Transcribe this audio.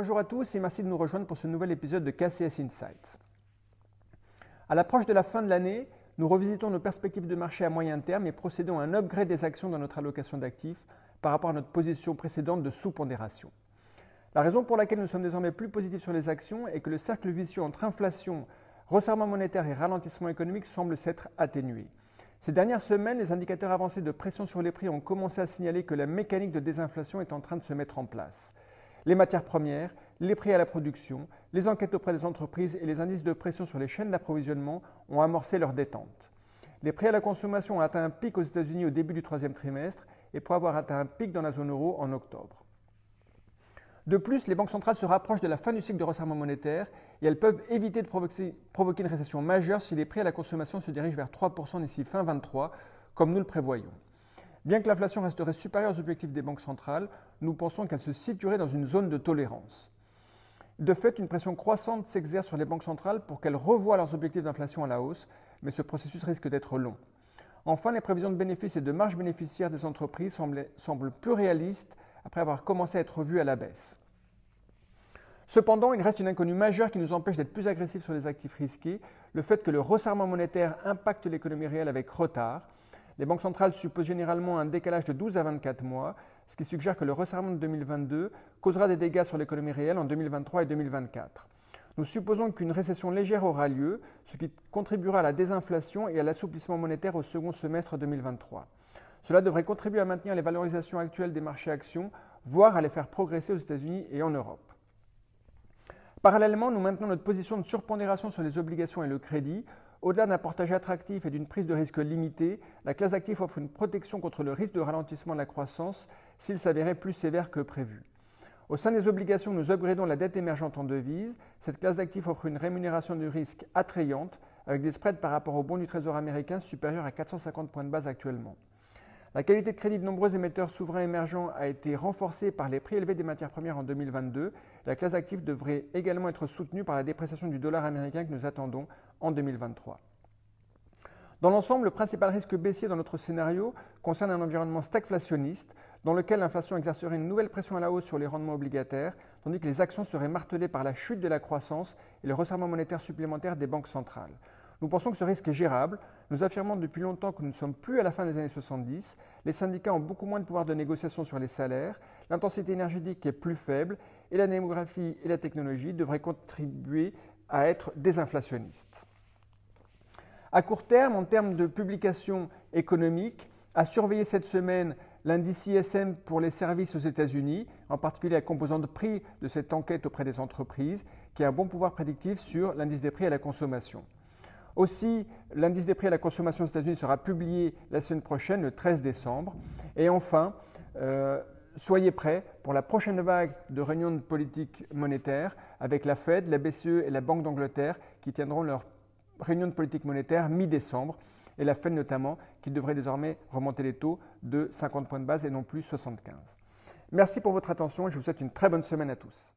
Bonjour à tous et merci de nous rejoindre pour ce nouvel épisode de KCS Insights. À l'approche de la fin de l'année, nous revisitons nos perspectives de marché à moyen terme et procédons à un upgrade des actions dans notre allocation d'actifs par rapport à notre position précédente de sous-pondération. La raison pour laquelle nous sommes désormais plus positifs sur les actions est que le cercle vicieux entre inflation, resserrement monétaire et ralentissement économique semble s'être atténué. Ces dernières semaines, les indicateurs avancés de pression sur les prix ont commencé à signaler que la mécanique de désinflation est en train de se mettre en place. Les matières premières, les prix à la production, les enquêtes auprès des entreprises et les indices de pression sur les chaînes d'approvisionnement ont amorcé leur détente. Les prix à la consommation ont atteint un pic aux États-Unis au début du troisième trimestre et pourraient avoir atteint un pic dans la zone euro en octobre. De plus, les banques centrales se rapprochent de la fin du cycle de resserrement monétaire et elles peuvent éviter de provoquer, une récession majeure si les prix à la consommation se dirigent vers 3% d'ici fin 2023, comme nous le prévoyons. Bien que l'inflation resterait supérieure aux objectifs des banques centrales, nous pensons qu'elle se situerait dans une zone de tolérance. De fait, une pression croissante s'exerce sur les banques centrales pour qu'elles revoient leurs objectifs d'inflation à la hausse, mais ce processus risque d'être long. Enfin, les prévisions de bénéfices et de marge bénéficiaire des entreprises semblent, plus réalistes après avoir commencé à être revues à la baisse. Cependant, il reste une inconnue majeure qui nous empêche d'être plus agressifs sur les actifs risqués, le fait que le resserrement monétaire impacte l'économie réelle avec retard. Les banques centrales supposent généralement un décalage de 12 à 24 mois, ce qui suggère que le resserrement de 2022 causera des dégâts sur l'économie réelle en 2023 et 2024. Nous supposons qu'une récession légère aura lieu, ce qui contribuera à la désinflation et à l'assouplissement monétaire au second semestre 2023. Cela devrait contribuer à maintenir les valorisations actuelles des marchés actions, voire à les faire progresser aux États-Unis et en Europe. Parallèlement, nous maintenons notre position de surpondération sur les obligations et le crédit. Au-delà d'un portage attractif et d'une prise de risque limitée, la classe d'actifs offre une protection contre le risque de ralentissement de la croissance s'il s'avérait plus sévère que prévu. Au sein des obligations, nous upgradons la dette émergente en devise. Cette classe d'actifs offre une rémunération du risque attrayante, avec des spreads par rapport au bons du Trésor américain supérieurs à 450 points de base actuellement. La qualité de crédit de nombreux émetteurs souverains émergents a été renforcée par les prix élevés des matières premières en 2022. La classe active devrait également être soutenue par la dépréciation du dollar américain que nous attendons en 2023. Dans l'ensemble, le principal risque baissier dans notre scénario concerne un environnement stagflationniste dans lequel l'inflation exercerait une nouvelle pression à la hausse sur les rendements obligataires, tandis que les actions seraient martelées par la chute de la croissance et le resserrement monétaire supplémentaire des banques centrales. Nous pensons que ce risque est gérable. Nous affirmons depuis longtemps que nous ne sommes plus à la fin des années 70. Les syndicats ont beaucoup moins de pouvoir de négociation sur les salaires. L'intensité énergétique est plus faible et la démographie et la technologie devraient contribuer à être désinflationnistes. À court terme, en termes de publications économiques, à surveiller cette semaine l'indice ISM pour les services aux États-Unis, en particulier la composante prix de cette enquête auprès des entreprises, qui a un bon pouvoir prédictif sur l'indice des prix à la consommation. Aussi, l'indice des prix à la consommation aux États-Unis sera publié la semaine prochaine, le 13 décembre. Et enfin, euh, soyez prêts pour la prochaine vague de réunions de politique monétaire avec la Fed, la BCE et la Banque d'Angleterre qui tiendront leur réunion de politique monétaire mi-décembre. Et la Fed notamment qui devrait désormais remonter les taux de 50 points de base et non plus 75. Merci pour votre attention et je vous souhaite une très bonne semaine à tous.